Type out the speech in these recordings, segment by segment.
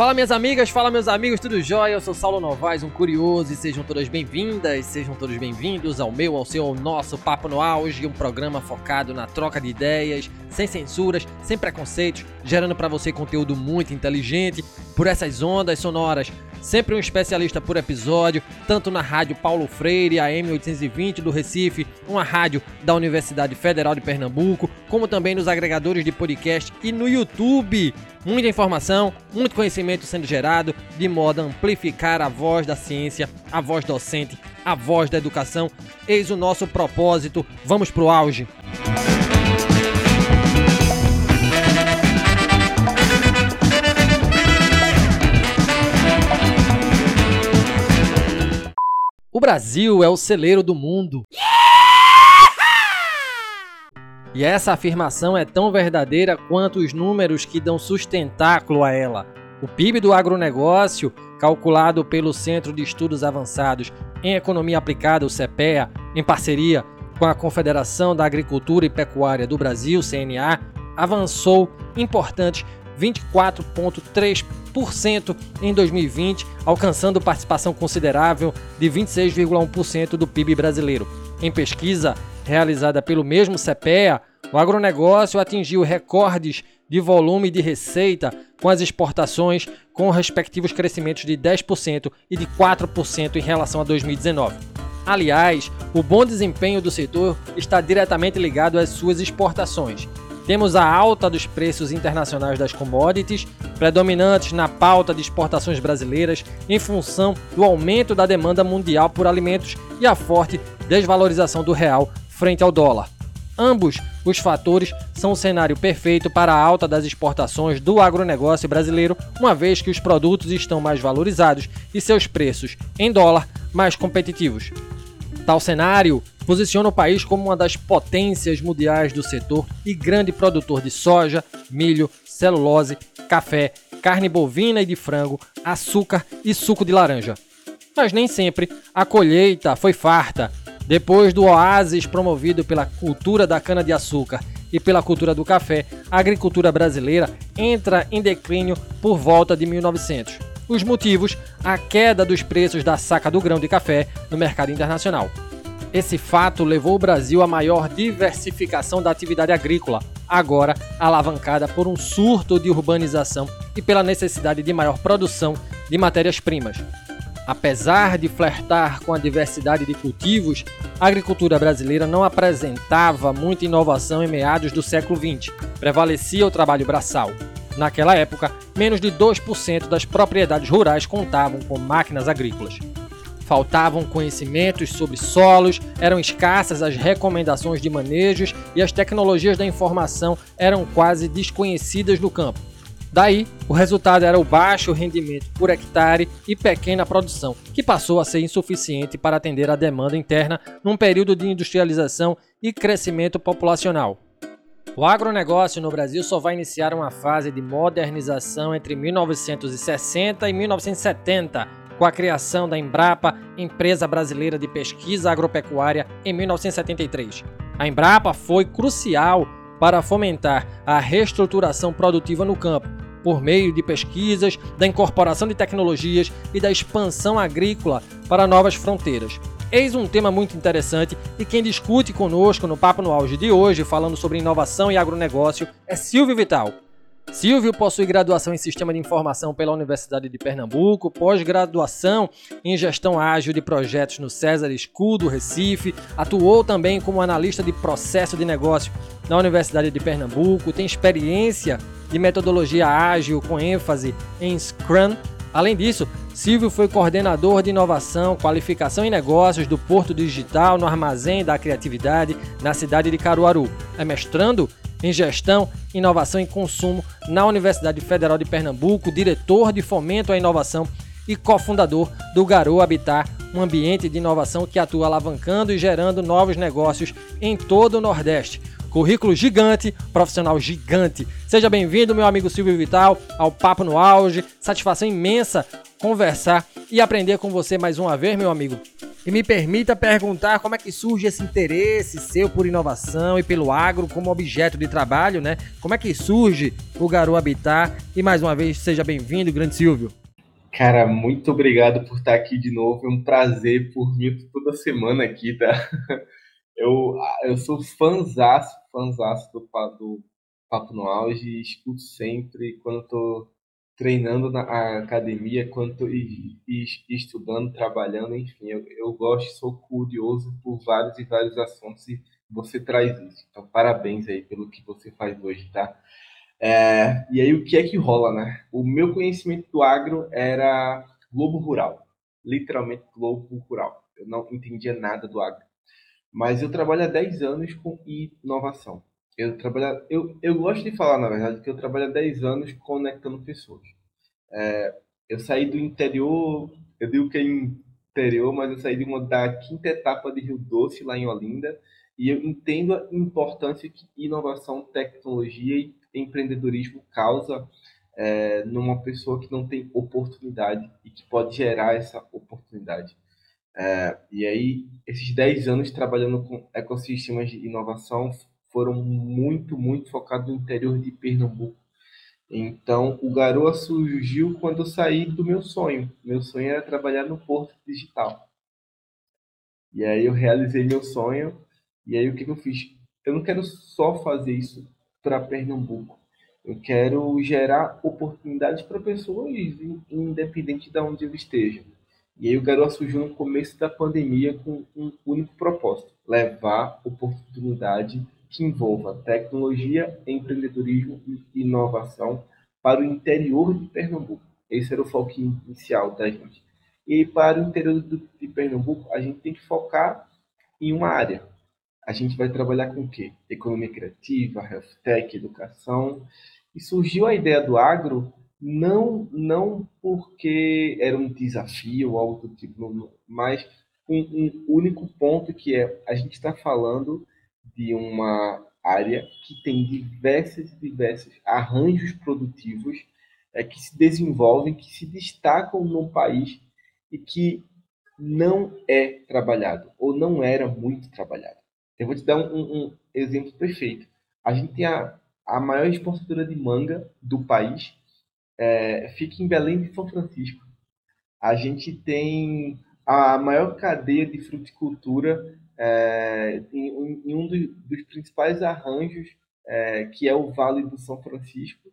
Fala minhas amigas, fala meus amigos, tudo jóia? Eu sou Saulo Novaes, um curioso, e sejam todas bem-vindas, sejam todos bem-vindos ao meu, ao seu, ao nosso Papo no Auge, um programa focado na troca de ideias, sem censuras, sem preconceitos, gerando para você conteúdo muito inteligente por essas ondas sonoras sempre um especialista por episódio, tanto na rádio Paulo Freire, AM 820 do Recife, uma rádio da Universidade Federal de Pernambuco, como também nos agregadores de podcast e no YouTube. Muita informação, muito conhecimento sendo gerado, de modo a amplificar a voz da ciência, a voz docente, a voz da educação. Eis o nosso propósito. Vamos pro auge. O Brasil é o celeiro do mundo. E essa afirmação é tão verdadeira quanto os números que dão sustentáculo a ela. O PIB do agronegócio, calculado pelo Centro de Estudos Avançados em Economia Aplicada, o CEPEA, em parceria com a Confederação da Agricultura e Pecuária do Brasil, CNA, avançou importantes 24,3% em 2020, alcançando participação considerável de 26,1% do PIB brasileiro. Em pesquisa realizada pelo mesmo CPEA, o agronegócio atingiu recordes de volume de receita com as exportações, com respectivos crescimentos de 10% e de 4% em relação a 2019. Aliás, o bom desempenho do setor está diretamente ligado às suas exportações. Temos a alta dos preços internacionais das commodities, predominantes na pauta de exportações brasileiras, em função do aumento da demanda mundial por alimentos e a forte desvalorização do real frente ao dólar. Ambos os fatores são o cenário perfeito para a alta das exportações do agronegócio brasileiro, uma vez que os produtos estão mais valorizados e seus preços em dólar mais competitivos. Tal cenário posiciona o país como uma das potências mundiais do setor e grande produtor de soja, milho, celulose, café, carne bovina e de frango, açúcar e suco de laranja. Mas nem sempre a colheita foi farta. Depois do oásis promovido pela cultura da cana-de-açúcar e pela cultura do café, a agricultura brasileira entra em declínio por volta de 1900. Os motivos: a queda dos preços da saca do grão de café no mercado internacional. Esse fato levou o Brasil à maior diversificação da atividade agrícola, agora alavancada por um surto de urbanização e pela necessidade de maior produção de matérias-primas. Apesar de flertar com a diversidade de cultivos, a agricultura brasileira não apresentava muita inovação em meados do século XX. Prevalecia o trabalho braçal. Naquela época, menos de 2% das propriedades rurais contavam com máquinas agrícolas faltavam conhecimentos sobre solos, eram escassas as recomendações de manejos e as tecnologias da informação eram quase desconhecidas no campo. Daí, o resultado era o baixo rendimento por hectare e pequena produção, que passou a ser insuficiente para atender a demanda interna num período de industrialização e crescimento populacional. O agronegócio no Brasil só vai iniciar uma fase de modernização entre 1960 e 1970, com a criação da Embrapa, Empresa Brasileira de Pesquisa Agropecuária, em 1973. A Embrapa foi crucial para fomentar a reestruturação produtiva no campo, por meio de pesquisas, da incorporação de tecnologias e da expansão agrícola para novas fronteiras. Eis um tema muito interessante e quem discute conosco no Papo no Auge de hoje, falando sobre inovação e agronegócio, é Silvio Vital. Silvio possui graduação em Sistema de Informação pela Universidade de Pernambuco, pós-graduação em Gestão Ágil de Projetos no César School do Recife, atuou também como analista de processo de negócio na Universidade de Pernambuco, tem experiência de metodologia ágil com ênfase em Scrum. Além disso, Silvio foi coordenador de inovação, qualificação e negócios do Porto Digital no Armazém da Criatividade na cidade de Caruaru. É mestrando em Gestão, Inovação e Consumo na Universidade Federal de Pernambuco, diretor de Fomento à Inovação e cofundador do Garou Habitat, um ambiente de inovação que atua alavancando e gerando novos negócios em todo o Nordeste. Currículo gigante, profissional gigante. Seja bem-vindo, meu amigo Silvio Vital, ao Papo no Auge. Satisfação imensa conversar e aprender com você mais uma vez, meu amigo. E me permita perguntar como é que surge esse interesse seu por inovação e pelo agro como objeto de trabalho, né? Como é que surge o Garoa Habitat? E mais uma vez, seja bem-vindo, grande Silvio. Cara, muito obrigado por estar aqui de novo. É um prazer por vir toda semana aqui, tá? Eu, eu sou fãzaço, fãzaço do, do Papo no Auge e escuto sempre quando estou treinando na academia, quando estou estudando, trabalhando, enfim. Eu, eu gosto, sou curioso por vários e vários assuntos e você traz isso. Então, parabéns aí pelo que você faz hoje, tá? É, e aí, o que é que rola, né? O meu conhecimento do agro era globo rural, literalmente globo rural. Eu não entendia nada do agro. Mas eu trabalho há 10 anos com inovação. Eu, trabalho, eu, eu gosto de falar, na verdade, que eu trabalho há 10 anos conectando pessoas. É, eu saí do interior, eu digo que é interior, mas eu saí de uma, da quinta etapa de Rio Doce, lá em Olinda, e eu entendo a importância que inovação, tecnologia e empreendedorismo causa é, numa pessoa que não tem oportunidade e que pode gerar essa oportunidade. É, e aí, esses 10 anos trabalhando com ecossistemas de inovação foram muito, muito focados no interior de Pernambuco. Então, o Garoa surgiu quando eu saí do meu sonho. Meu sonho era trabalhar no Porto Digital. E aí eu realizei meu sonho. E aí o que, eu fiz? Eu não quero só fazer isso para Pernambuco. Eu quero gerar oportunidades para pessoas, independente de onde eu esteja. E aí o Garoa surgiu no começo da pandemia com um único propósito: levar oportunidade que envolva tecnologia, empreendedorismo e inovação para o interior de Pernambuco. Esse era o foco inicial da gente. E para o interior de Pernambuco, a gente tem que focar em uma área. A gente vai trabalhar com o quê? Economia criativa, health tech, educação. E surgiu a ideia do agro não não porque era um desafio ou algo do tipo, mas com um único ponto que é a gente está falando de uma área que tem diversos diversos arranjos produtivos é, que se desenvolvem, que se destacam no país e que não é trabalhado ou não era muito trabalhado. Eu vou te dar um, um exemplo perfeito. A gente tem a, a maior exportadora de manga do país, é, fica em Belém de São Francisco. A gente tem a maior cadeia de fruticultura é, em, em, um dos, principais arranjos, é, que é o Vale do São Francisco.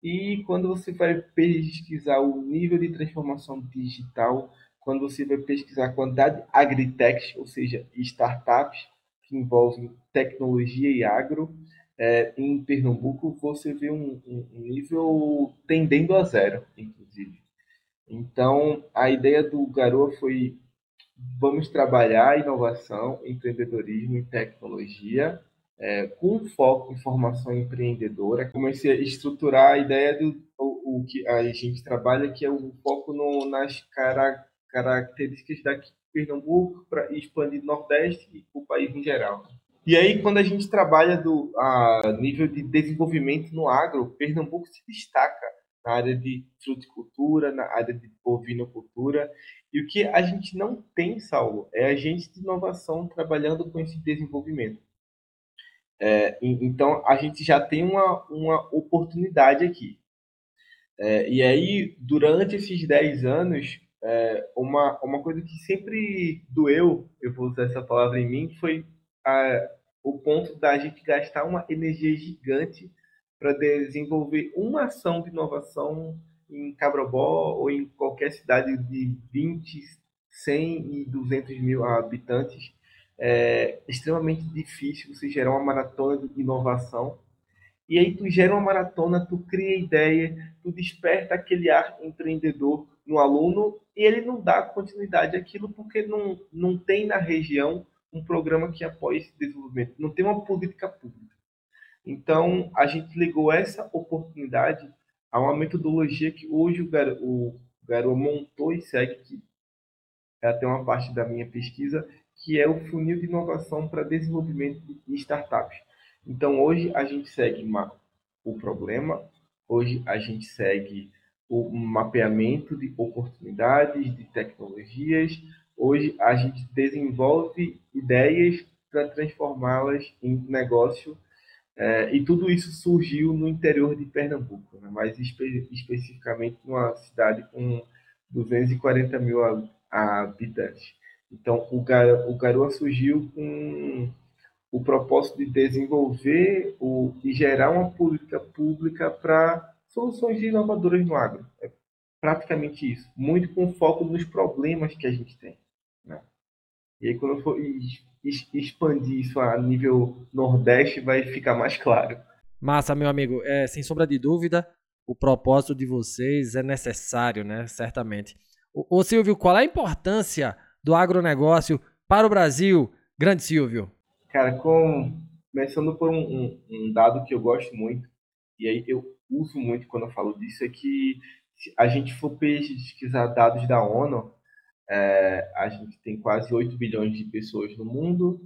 E quando você vai pesquisar o nível de transformação digital, quando você vai pesquisar a quantidade de agritechs, ou seja, startups que envolvem tecnologia e agro, é, em Pernambuco você vê um, um, nível tendendo a zero, inclusive. Então, a ideia do Garoa foi vamos trabalhar inovação, empreendedorismo e tecnologia é, com foco em formação empreendedora. Comecei a estruturar a ideia do o, o que a gente trabalha, que é o foco no, nas cara, características daqui de Pernambuco para expandir no Nordeste e o país em geral. E aí, quando a gente trabalha do a nível de desenvolvimento no agro, Pernambuco se destaca na área de fruticultura, na área de bovinocultura. E o que a gente não tem, Saulo, é agente de inovação trabalhando com esse desenvolvimento. É, então, a gente já tem uma, uma oportunidade aqui. É, e aí, durante esses 10 anos, é, uma, uma coisa que sempre doeu, eu vou usar essa palavra em mim, foi a, o ponto da gente gastar uma energia gigante para desenvolver uma ação de inovação em Cabrobó ou em qualquer cidade de 20, 100 e 200 mil habitantes. É extremamente difícil você gerar uma maratona de inovação. E aí tu gera uma maratona, tu cria ideia, tu desperta aquele ar empreendedor no aluno e ele não dá continuidade àquilo porque não, não tem na região um programa que apoie esse desenvolvimento, não tem uma política pública. Então, a gente ligou essa oportunidade a uma metodologia que hoje o, Gar o Garoa montou e segue, que é até uma parte da minha pesquisa, que é o funil de inovação para desenvolvimento de startups. Então, hoje a gente segue uma, o problema, hoje a gente segue o mapeamento de oportunidades, de tecnologias, hoje a gente desenvolve ideias para transformá-las em negócio é, e tudo isso surgiu no interior de Pernambuco, né? mais espe especificamente numa cidade com 240 mil habitantes. Então, o, Gar o Garoa surgiu com o propósito de desenvolver o, e gerar uma política pública para soluções inovadoras no agro. É praticamente isso. Muito com foco nos problemas que a gente tem. Né? E aí, quando eu for expandir isso a nível Nordeste, vai ficar mais claro. Massa, meu amigo. É, sem sombra de dúvida, o propósito de vocês é necessário, né? Certamente. Ô, ô Silvio, qual é a importância do agronegócio para o Brasil? Grande Silvio. Cara, com... começando por um, um, um dado que eu gosto muito, e aí eu uso muito quando eu falo disso, é que se a gente for pesquisar dados da ONU, é, a gente tem quase 8 bilhões de pessoas no mundo,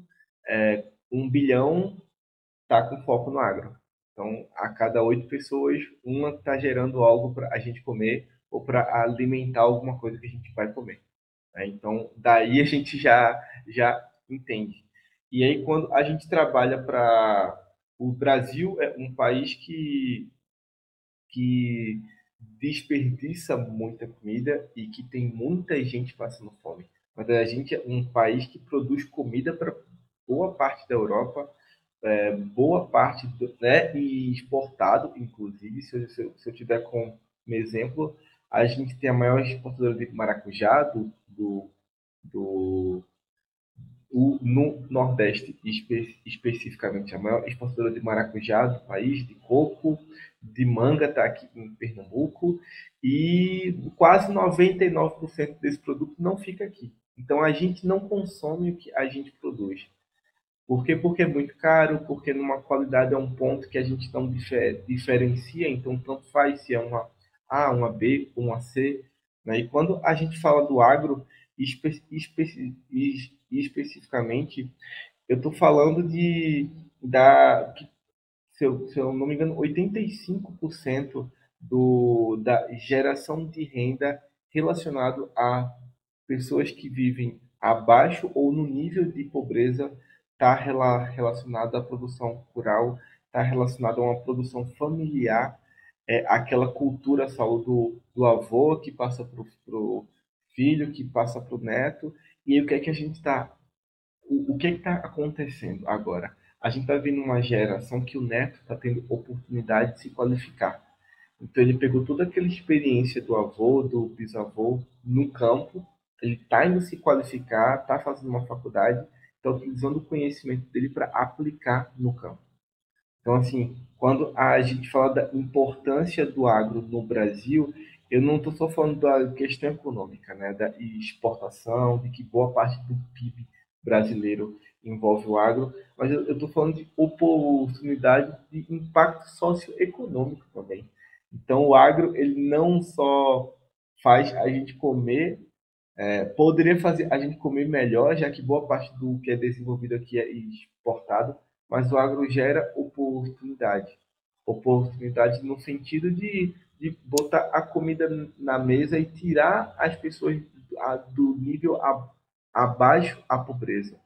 é, 1 bilhão está com foco no agro. Então, a cada oito pessoas, uma está gerando algo para a gente comer ou para alimentar alguma coisa que a gente vai comer. Né? Então, daí a gente já, já entende. E aí, quando a gente trabalha para. O Brasil é um país que, que desperdiça muita comida e que tem muita gente passando fome. Mas a gente é um país que produz comida para boa parte da Europa, é, boa parte, do, né, e exportado, inclusive, se eu, se eu, se eu tiver como exemplo, a gente tem a maior exportadora de maracujá do, do, do no Nordeste, espe especificamente, a maior exportadora de maracujá do país, de coco, de manga está aqui em Pernambuco, e quase 99% desse produto não fica aqui. Então a gente não consome o que a gente produz. Por quê? Porque é muito caro, porque numa qualidade é um ponto que a gente não difer diferencia, então tanto faz se é uma A, uma B, uma C. Né? E quando a gente fala do agro, espe espe especificamente, eu estou falando de da se eu, se eu não me engano, 85% do, da geração de renda relacionado a pessoas que vivem abaixo ou no nível de pobreza está relacionado à produção rural, está relacionado a uma produção familiar, é, aquela cultura saúde do, do avô que passa para o filho, que passa para o neto, e o que é que a gente está o, o que é está acontecendo agora? A gente está vendo uma geração que o neto está tendo oportunidade de se qualificar. Então ele pegou toda aquela experiência do avô, do bisavô no campo, ele está indo se qualificar, está fazendo uma faculdade, está utilizando o conhecimento dele para aplicar no campo. Então, assim, quando a gente fala da importância do agro no Brasil, eu não estou só falando da questão econômica, né, da exportação, de que boa parte do PIB brasileiro envolve o agro, mas eu estou falando de oportunidade de impacto socioeconômico também. Então, o agro ele não só faz a gente comer, é, poderia fazer a gente comer melhor, já que boa parte do que é desenvolvido aqui é exportado, mas o agro gera oportunidade. Oportunidade no sentido de, de botar a comida na mesa e tirar as pessoas do nível abaixo a pobreza.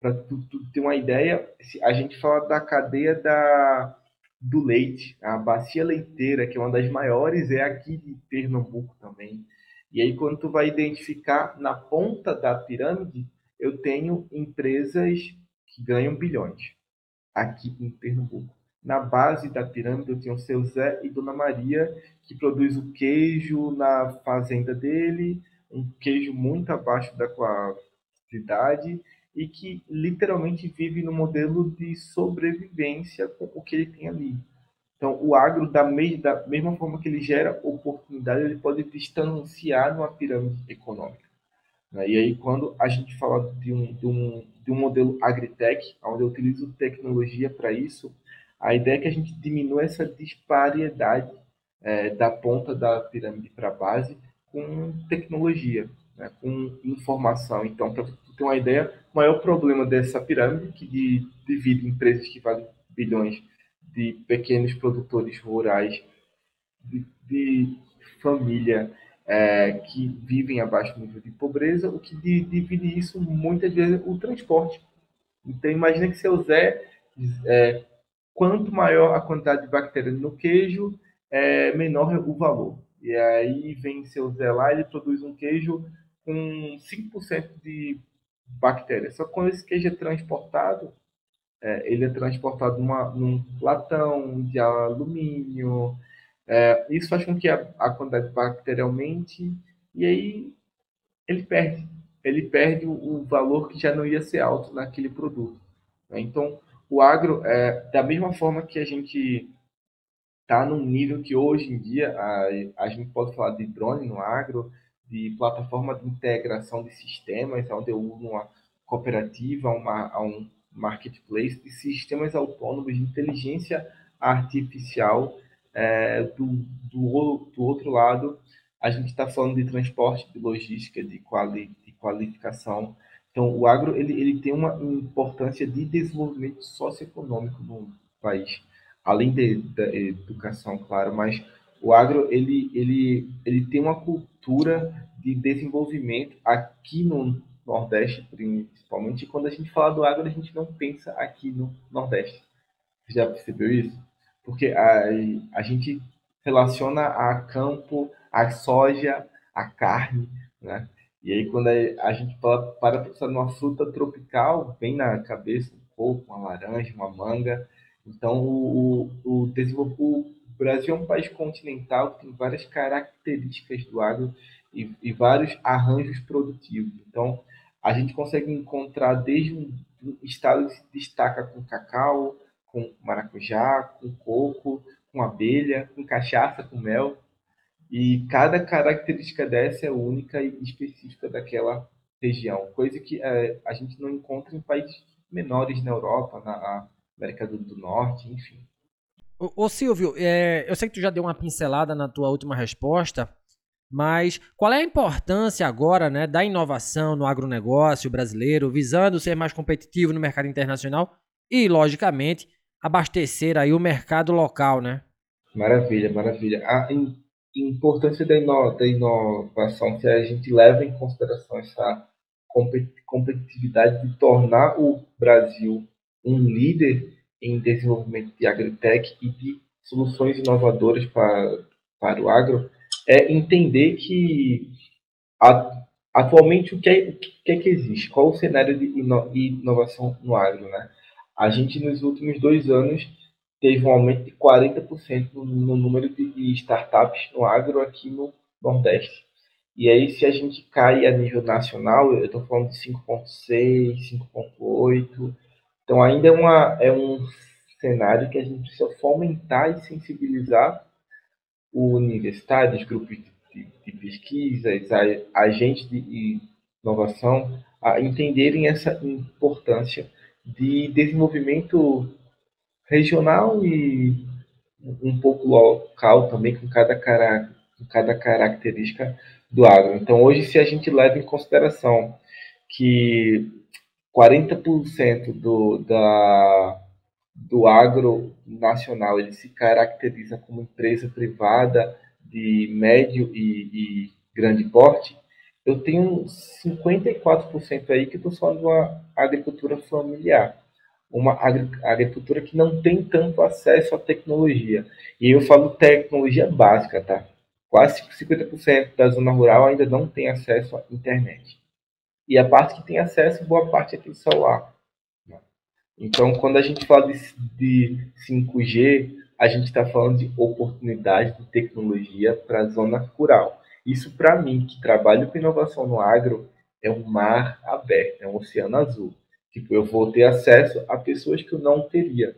Para tu, tu, ter uma ideia, a gente fala da cadeia da, do leite, a bacia leiteira, que é uma das maiores, é aqui de Pernambuco também. E aí, quando tu vai identificar na ponta da pirâmide, eu tenho empresas que ganham bilhões aqui em Pernambuco. Na base da pirâmide, eu tenho o seu Zé e Dona Maria, que produz o queijo na fazenda dele, um queijo muito abaixo da qualidade, e que literalmente vive no modelo de sobrevivência com o que ele tem ali. Então, o agro, da, me da mesma forma que ele gera oportunidade, ele pode distanciar numa pirâmide econômica. Né? E aí, quando a gente fala de um, de um, de um modelo agritech, onde eu utilizo tecnologia para isso, a ideia é que a gente diminua essa disparidade é, da ponta da pirâmide para a base com tecnologia, né? com informação. Então, para ter uma ideia, o maior problema dessa pirâmide, que divide empresas que valem bilhões de pequenos produtores rurais, de, de família, é, que vivem abaixo do nível de pobreza, o que divide isso muitas vezes o transporte. Então imagina que seu Zé, é, quanto maior a quantidade de bactérias no queijo, é, menor o valor. E aí vem seu Zé lá, ele produz um queijo com 5% de bactérias. Só que quando esse queijo é transportado, é, ele é transportado numa, num latão de alumínio. É, isso faz com que a, a quantidade de bactéria aumente e aí ele perde. Ele perde o, o, valor que já não ia ser alto naquele produto. Né? Então, o agro, é, da mesma forma que a gente está num nível que hoje em dia a, a gente pode falar de drone no agro, de plataforma de integração de sistemas, onde eu uso uma cooperativa, uma, um marketplace de sistemas autônomos de inteligência artificial. É, do, do, do, outro lado, a gente está falando de transporte, de logística, de, quali, de qualificação. Então, o agro ele, ele tem uma importância de desenvolvimento socioeconômico no país além de, da educação, claro, mas o agro ele, ele, ele tem uma cultura de desenvolvimento aqui no Nordeste, principalmente. Quando a gente fala do agro, a gente não pensa aqui no Nordeste. Você já percebeu isso? Porque a, a gente relaciona a campo, a soja, a carne, né? E aí quando a gente para para pensar numa fruta tropical, vem na cabeça um coco, uma laranja, uma manga, então, o, o, o, Brasil é um país continental que tem várias características do agro e, e vários arranjos produtivos. Então, a gente consegue encontrar desde um, estado que se destaca com cacau, com maracujá, com coco, com abelha, com cachaça, com mel. E cada característica dessa é única e específica daquela região, coisa que é, a gente não encontra em países menores na Europa, na, América do Norte, enfim. Ô, Silvio, é, eu sei que tu já deu uma pincelada na tua última resposta, mas qual é a importância agora né, da inovação no agronegócio brasileiro, visando ser mais competitivo no mercado internacional e, logicamente, abastecer aí o mercado local, né? Maravilha, maravilha. A importância da, ino da inovação, se a gente leva em consideração essa competitividade de tornar o Brasil um líder em desenvolvimento de agritech e de soluções inovadoras para, para o agro, é entender que atualmente o que, é, o que é que existe, qual o cenário de inovação no agro, né? A gente nos últimos dois anos teve um aumento de 40% no, no número de startups no agro aqui no Nordeste. E aí, se a gente cai a nível nacional, eu estou falando de 5.6, 5.8, então, ainda é, uma, é um cenário que a gente precisa fomentar e sensibilizar o grupos de, de, de pesquisas, agentes de inovação, a entenderem essa importância de desenvolvimento regional e um pouco local também, com cada, cara, com cada característica do agro. Então, hoje, se a gente leva em consideração que 40% do, da, do agro nacional ele se caracteriza como empresa privada de médio e, e grande porte, eu tenho 54% aí que estou falando de uma agricultura familiar, uma agricultura que não tem tanto acesso à tecnologia. E eu falo tecnologia básica, tá? Quase 50% da zona rural ainda não tem acesso à internet. E a parte que tem acesso, boa parte é do celular. Então, quando a gente fala de, de 5G, a gente está falando de oportunidade de tecnologia para a zona rural. Isso, para mim, que trabalho com inovação no agro, é um mar aberto, é um oceano azul. Tipo, eu vou ter acesso a pessoas que eu não teria.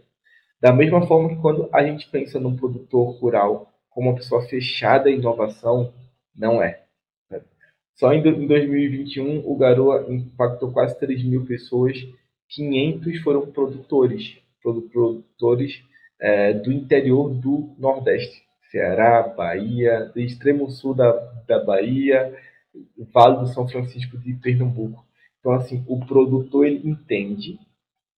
Da mesma forma que quando a gente pensa num produtor rural como uma pessoa fechada em inovação, não é. Só em 2021, o Garoa impactou quase 3 mil pessoas, 500 foram produtores, produtores é, do interior do Nordeste, Ceará, Bahia, do extremo sul da, da Bahia, Vale do São Francisco de Pernambuco. Então, assim, o produtor ele entende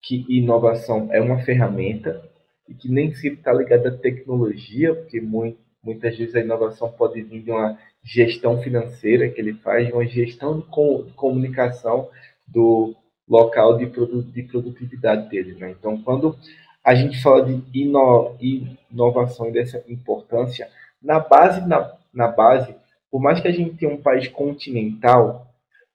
que inovação é uma ferramenta e que nem sempre está ligada à tecnologia, porque muito, muitas vezes a inovação pode vir de uma gestão financeira que ele faz, uma gestão de comunicação do local de, de produtividade dele. Né? Então, quando a gente fala de ino inovação e dessa importância, na base, na, na base, por mais que a gente tenha um país continental,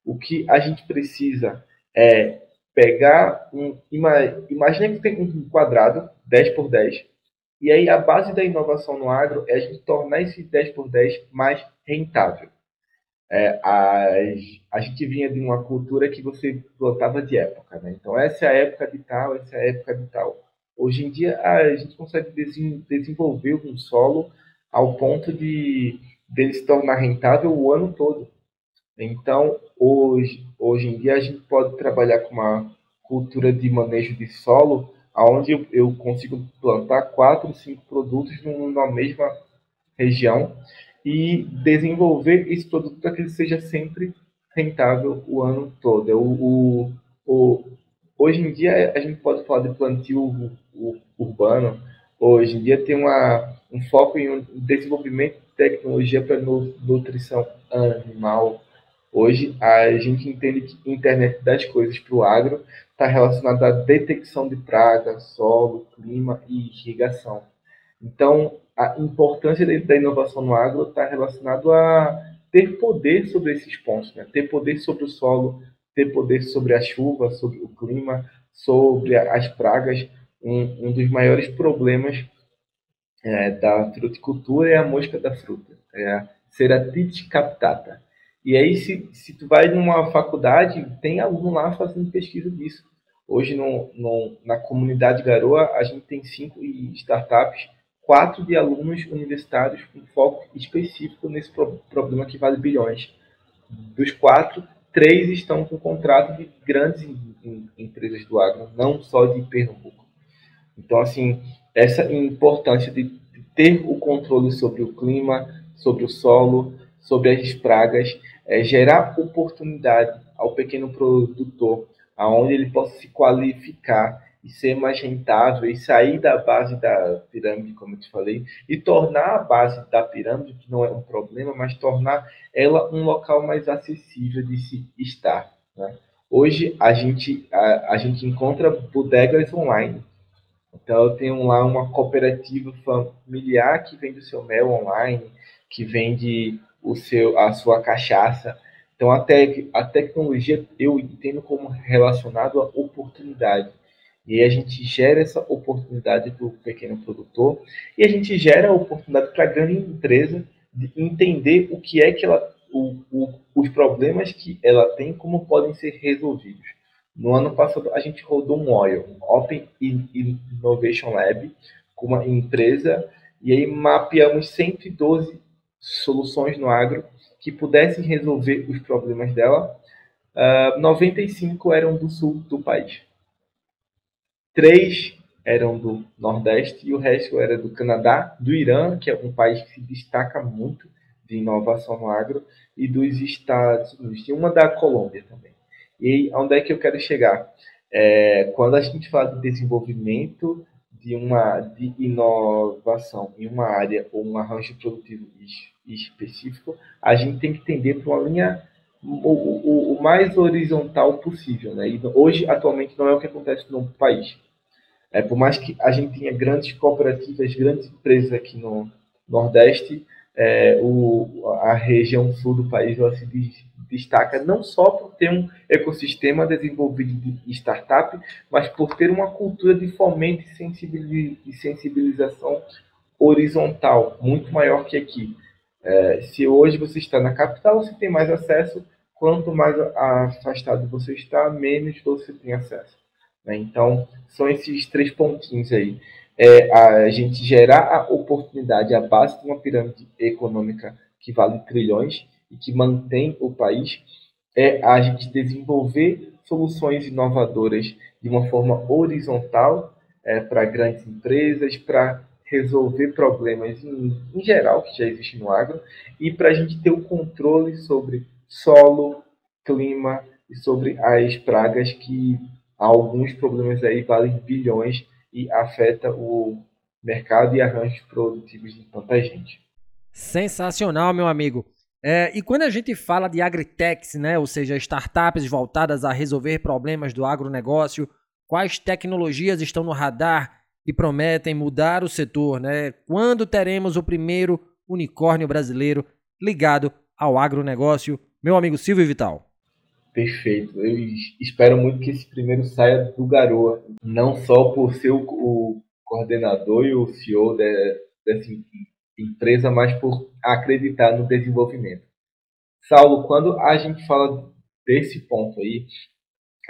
o que a gente precisa é pegar um. Imagina que tem um quadrado 10 por 10. E aí a base da inovação no agro é a gente tornar esse 10 por 10 mais rentável. É, a, gente vinha de uma cultura que você plantava de época, né? Então essa é a época de tal, essa é a época de tal. Hoje em dia a gente consegue desenvolver um solo ao ponto de dele se tornar rentável o ano todo. Então, hoje, hoje em dia, a gente pode trabalhar com uma cultura de manejo de solo, onde eu, eu consigo plantar quatro, cinco produtos numa mesma região e desenvolver esse produto para que ele seja sempre rentável o ano todo. O, o, o, hoje em dia, a gente pode falar de plantio urbano, hoje em dia tem uma, um foco em um desenvolvimento de tecnologia para nutrição animal, Hoje, a gente entende que internet das coisas para o agro está relacionada à detecção de praga, solo, clima e irrigação. Então, a importância da inovação no agro está relacionado a ter poder sobre esses pontos, né? ter poder sobre o solo, ter poder sobre a chuva, sobre o clima, sobre as pragas. Um, um dos maiores problemas é, da fruticultura é a mosca da fruta, é a Ceratite captata e aí, se, se tu vai numa faculdade, tem aluno lá fazendo pesquisa disso. Hoje, no, no, na comunidade Garoa, a gente tem cinco startups, quatro de alunos universitários com foco específico nesse pro, problema que vale bilhões. Dos quatro, três estão com contrato de grandes em, em, empresas do agro, não só de Pernambuco. Então, assim, essa importância de, ter o controle sobre o clima, sobre o solo, sobre as pragas, é, gerar oportunidade ao pequeno produtor, aonde ele possa se qualificar e ser mais rentável e sair da base da pirâmide, como eu te falei, e tornar a base da pirâmide, que não é um problema, mas tornar ela um local mais acessível de se estar. Né? Hoje a gente, a, a gente encontra bodegas online. Então eu tenho lá uma cooperativa familiar que vende o seu mel online, que vende o seu, a sua cachaça. Então, a, te, a tecnologia eu entendo como relacionado à oportunidade. E a gente gera essa oportunidade para o pequeno produtor e a gente gera a oportunidade para a grande empresa de entender o que é que ela, o, o, os problemas que ela tem, como podem ser resolvidos. No ano passado, a gente rodou um OIL, um Open Innovation Lab, com uma empresa, e aí mapeamos 112 soluções no agro que pudessem resolver os problemas dela. Uh, ah, 95 eram do sul do país. Três eram do Nordeste e o resto era do Canadá, do Irã, que é um país que se destaca muito de inovação no agro, e dos Estados Unidos. Tinha uma da Colômbia também. E onde é que eu quero chegar? É, quando a gente fala de desenvolvimento de uma de inovação em uma área ou um arranjo produtivo específico, a gente tem que tender para uma linha o, o, o, mais horizontal possível. Né? E hoje, atualmente, não é o que acontece no país. É, por mais que a gente tenha grandes cooperativas, grandes empresas aqui no Nordeste, é, o, a região sul do país ela se destaca não só por ter um ecossistema desenvolvido de startup, mas por ter uma cultura de fomento e sensibilização horizontal muito maior que aqui. É, se hoje você está na capital, você tem mais acesso. Quanto mais afastado você está, menos você tem acesso. Né? Então, são esses três pontinhos aí. É a gente gerar a oportunidade, a base de uma pirâmide econômica que vale trilhões, e que mantém o país é a gente desenvolver soluções inovadoras de uma forma horizontal é, para grandes empresas, para resolver problemas em, em, geral que já existem no agro e para a gente ter o controle sobre solo, clima e sobre as pragas que alguns problemas aí valem bilhões e afeta o mercado e arranjos produtivos de tanta gente. Sensacional, meu amigo. É, e quando a gente fala de agritechs, né, ou seja, startups voltadas a resolver problemas do agronegócio, quais tecnologias estão no radar e prometem mudar o setor? Né? Quando teremos o primeiro unicórnio brasileiro ligado ao agronegócio? Meu amigo Silvio Vital. Perfeito. Eu espero muito que esse primeiro saia do Garoa, não só por ser o, o coordenador e o CEO de, dessa empresa, mas por acreditar no desenvolvimento. Saulo, quando a gente fala desse ponto aí,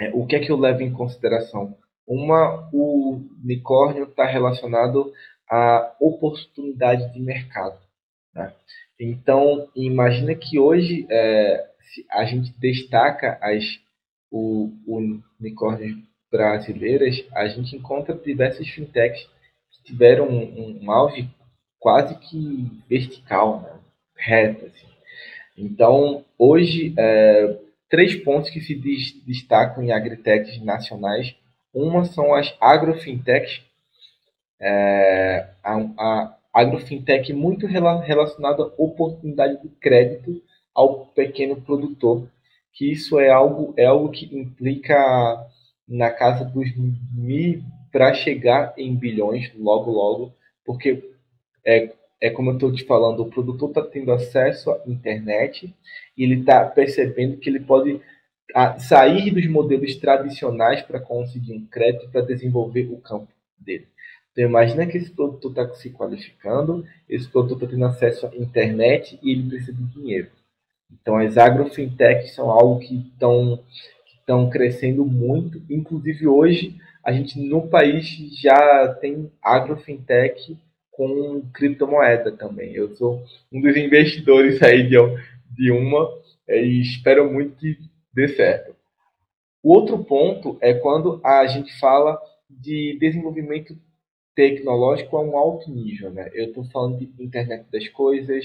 é, o que é que eu levo em consideração? Uma, o unicórnio está relacionado à oportunidade de mercado. Né? Então, imagina que hoje é, a gente destaca as o, unicórnios brasileiras, a gente encontra diversas fintechs que tiveram um, um auge quase que vertical, né? reto. Assim. Então, hoje, é, três pontos que se destacam em agritechs nacionais. Uma são as agrofintechs, é, a, a agrofintech muito relacionada à oportunidade de crédito ao pequeno produtor, que isso é algo, é algo que implica na casa dos mil para chegar em bilhões logo logo, porque é, é como eu estou te falando, o produtor está tendo acesso à internet e ele está percebendo que ele pode a, sair dos modelos tradicionais para conseguir um crédito para desenvolver o campo dele. Então imagina que esse produtor está se qualificando, esse produtor está tendo acesso à internet e ele precisa de dinheiro. Então as agrofintechs são algo que estão estão crescendo muito, inclusive hoje a gente no país já tem agrofintech com criptomoeda também. Eu sou um dos investidores aí de, de uma é, e espero muito que dê certo. O outro ponto é quando a gente fala de desenvolvimento tecnológico a um alto nível. Né? Eu estou falando de internet das coisas,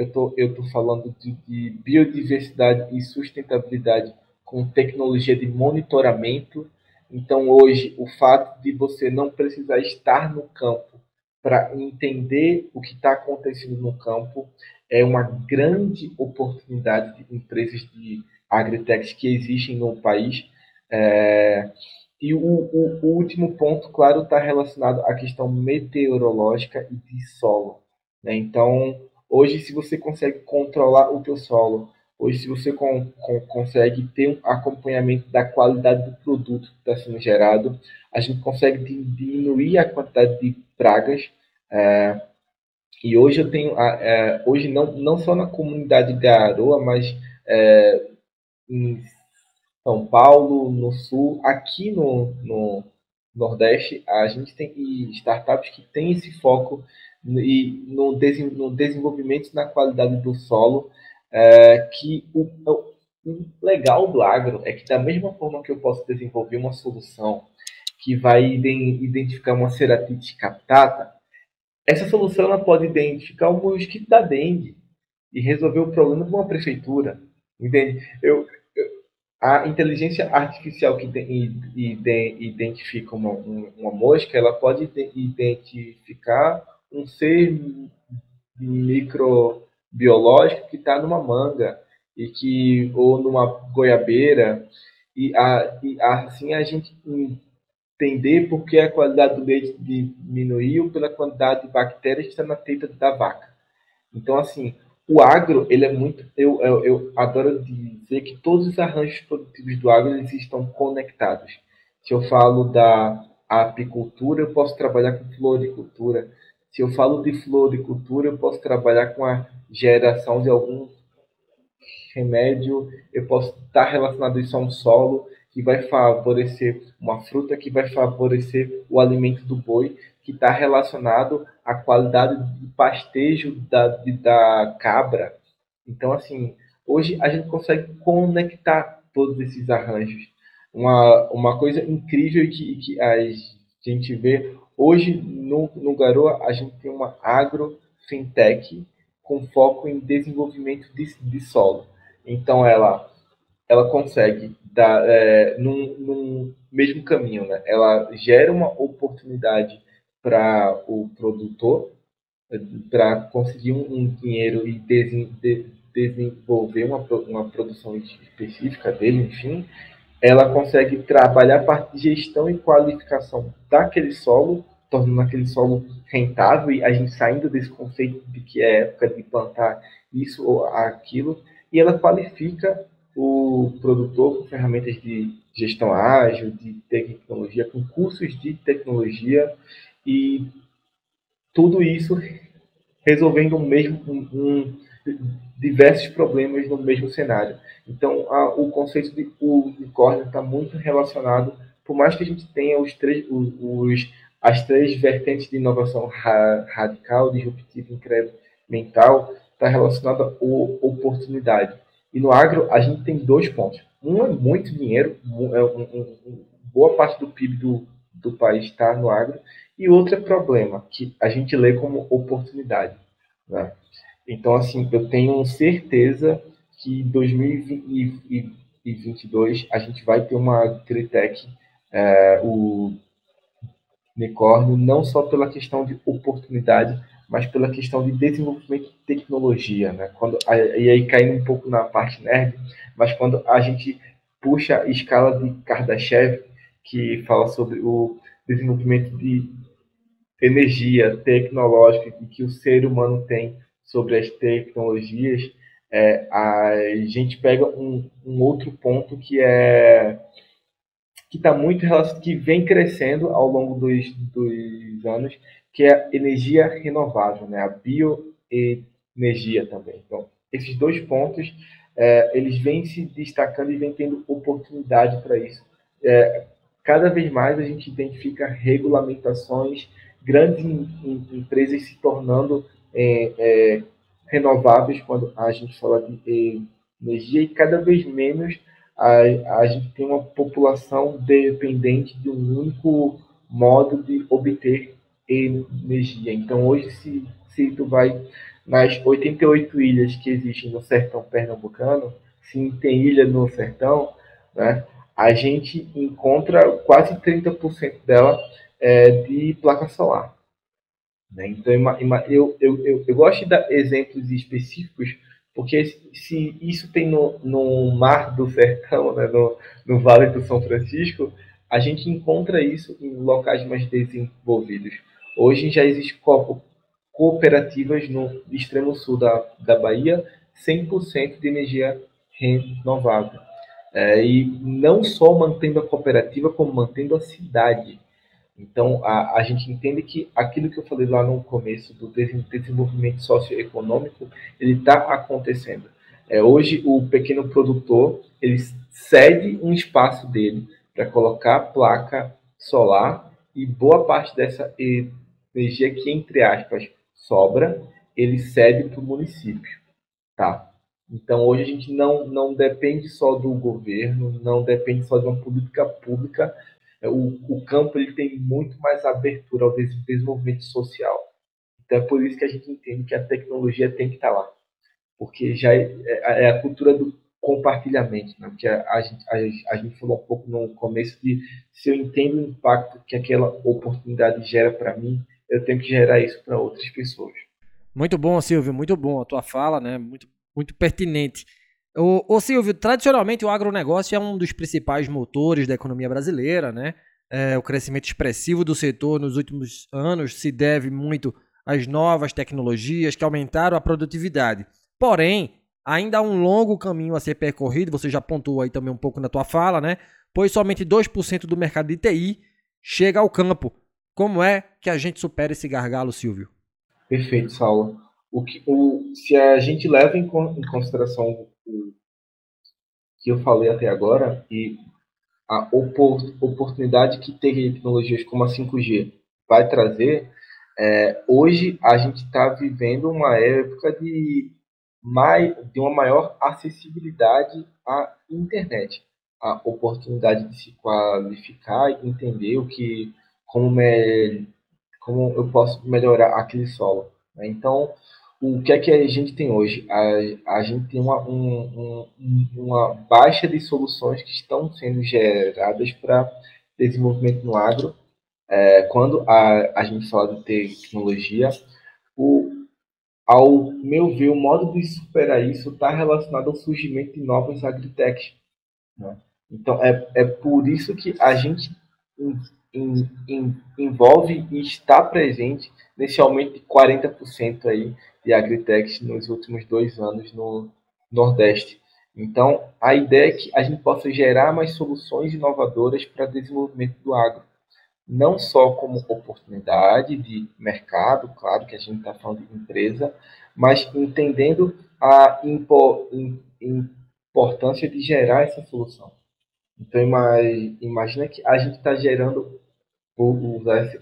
eu tô, estou tô falando de, de biodiversidade e sustentabilidade com tecnologia de monitoramento. Então, hoje, o fato de você não precisar estar no campo para entender o que está acontecendo no campo é uma grande oportunidade de empresas de agritech que existem no país. É, e o, o, o, último ponto, claro, está relacionado à questão meteorológica e de solo. Né? Então, hoje, se você consegue controlar o teu solo, hoje, se você com, com, consegue ter um acompanhamento da qualidade do produto que está sendo gerado, a gente consegue diminuir a quantidade de pragas. É, e hoje eu tenho, é, hoje não, não só na comunidade de Garoa, mas é, em São Paulo, no Sul, aqui no, no Nordeste, a gente tem startups que têm esse foco e no, no desenvolvimento na qualidade do solo, é, que o, o legal do agro é que da mesma forma que eu posso desenvolver uma solução que vai identificar uma ceratite captata, essa solução ela pode identificar o mosquito da dengue e resolver o problema de uma prefeitura. Entende? Eu a inteligência artificial que identifica uma, uma mosca, ela pode identificar um ser microbiológico que está numa manga e que ou numa goiabeira e, a, e assim a gente entender por que a qualidade do leite diminuiu pela quantidade de bactérias que está na teta da vaca. Então, assim, o agro, ele é muito... Eu, eu, eu adoro dizer que todos os arranjos produtivos do agro, eles estão conectados. Se eu falo da apicultura, eu posso trabalhar com floricultura. Se eu falo de floricultura, eu posso trabalhar com a geração de algum remédio, eu posso estar relacionado isso a um solo, que vai favorecer uma fruta que vai favorecer o alimento do boi, que está relacionado à qualidade do pastejo da, de, da cabra. Então, assim, hoje a gente consegue conectar todos esses arranjos. Uma, uma coisa incrível que, que a gente vê hoje no, no Garoa, a gente tem uma agro fintech com foco em desenvolvimento de, de solo. Então, ela, ela consegue da, é, num, num, mesmo caminho. Né? Ela gera uma oportunidade para o produtor para conseguir um, um, dinheiro e de, desenvolver uma, uma produção específica dele, enfim, ela consegue trabalhar a parte de gestão e qualificação daquele solo, tornando aquele solo rentável e a gente saindo desse conceito de que é época de plantar isso ou aquilo, e ela qualifica o produtor com ferramentas de gestão ágil, de tecnologia, com cursos de tecnologia e tudo isso resolvendo mesmo um, um, diversos problemas no mesmo cenário. Então, a, o conceito de unicórnio está muito relacionado, por mais que a gente tenha os três, os, as três vertentes de inovação ra, radical, disruptiva e incremental, está relacionada à oportunidade. E no agro, a gente tem dois pontos. Um é muito dinheiro, é um, um, um, boa parte do PIB do, do país está no agro, e outro é problema, que a gente lê como oportunidade. Né? Então, assim, eu tenho certeza que em 2022 a gente vai ter uma Tritec, é, o unicórnio, não só pela questão de oportunidade, mas pela questão de desenvolvimento de tecnologia, né? Quando e aí caindo um pouco na parte nerd, mas quando a gente puxa a escala de Kardashev, que fala sobre o desenvolvimento de energia tecnológica que o ser humano tem sobre as tecnologias, é, a gente pega um, um outro ponto que é que está muito que vem crescendo ao longo dos, dos anos, que é a energia renovável, né? a bioenergia também. Então, esses dois pontos, é, eles vêm se destacando e vêm tendo oportunidade para isso. É, cada vez mais a gente identifica regulamentações, grandes em, em, empresas se tornando é, é renováveis quando a gente fala de energia e cada vez menos a, a gente tem uma população dependente de um único modo de obter energia. Então, hoje, se, se tu vai nas 88 ilhas que existem no sertão pernambucano, se tem ilha no sertão, né, a gente encontra quase 30% dela é, de placa solar. Né? Então, eu, eu, eu, eu gosto de dar exemplos específicos porque se isso tem no, no Mar do Sertão, né, no, no Vale do São Francisco, a gente encontra isso em locais mais desenvolvidos. Hoje já existem co cooperativas no extremo sul da, da Bahia, 100% de energia renovável. É, e não só mantendo a cooperativa, como mantendo a cidade. Então, a, a gente entende que aquilo que eu falei lá no começo do desenvolvimento socioeconômico, ele está acontecendo. É, hoje, o pequeno produtor, ele cede um espaço dele para colocar placa solar e boa parte dessa energia que, entre aspas, sobra, ele cede para o município. Tá? Então, hoje a gente não, não depende só do governo, não depende só de uma política pública o, o campo ele tem muito mais abertura ao desenvolvimento social. Então é por isso que a gente entende que a tecnologia tem que estar lá. Porque já é, é, é a cultura do compartilhamento, né? que a, a, gente, a, a, gente falou um pouco no começo de se eu entendo o impacto que aquela oportunidade gera para mim, eu tenho que gerar isso para outras pessoas. Muito bom, Silvio, muito bom a tua fala, né? Muito, muito pertinente. O Silvio, tradicionalmente o agronegócio é um dos principais motores da economia brasileira, né? É, o crescimento expressivo do setor nos últimos anos se deve muito às novas tecnologias que aumentaram a produtividade. Porém, ainda há um longo caminho a ser percorrido, você já pontuou aí também um pouco na tua fala, né? Pois somente 2% do mercado de TI chega ao campo. Como é que a gente supera esse gargalo, Silvio? Perfeito, Saulo. O que, o, se a gente leva em, em consideração que eu falei até agora e a oportunidade que tecnologias como a 5G vai trazer, é, hoje a gente está vivendo uma época de, mai, de uma maior acessibilidade à internet. A oportunidade de se qualificar e entender o que, como, me, como eu posso melhorar aquele solo. Né? Então, o que é que a gente tem hoje? A, a gente tem uma, um, um, uma baixa de soluções que estão sendo geradas para desenvolvimento no agro. É, quando a, a gente fala de tecnologia, o, ao meu ver, o modo de superar isso está relacionado ao surgimento de novas agritechs. Né? Então, é, é por isso que a gente in, in, envolve e está presente nesse aumento de 40% aí de agritechs nos últimos dois anos no Nordeste. Então, a ideia é que a gente possa gerar mais soluções inovadoras para desenvolvimento do agro. Não só como oportunidade de mercado, claro que a gente está falando de empresa, mas entendendo a importância de gerar essa solução. Então, imagina que a gente está gerando, vou usar esse,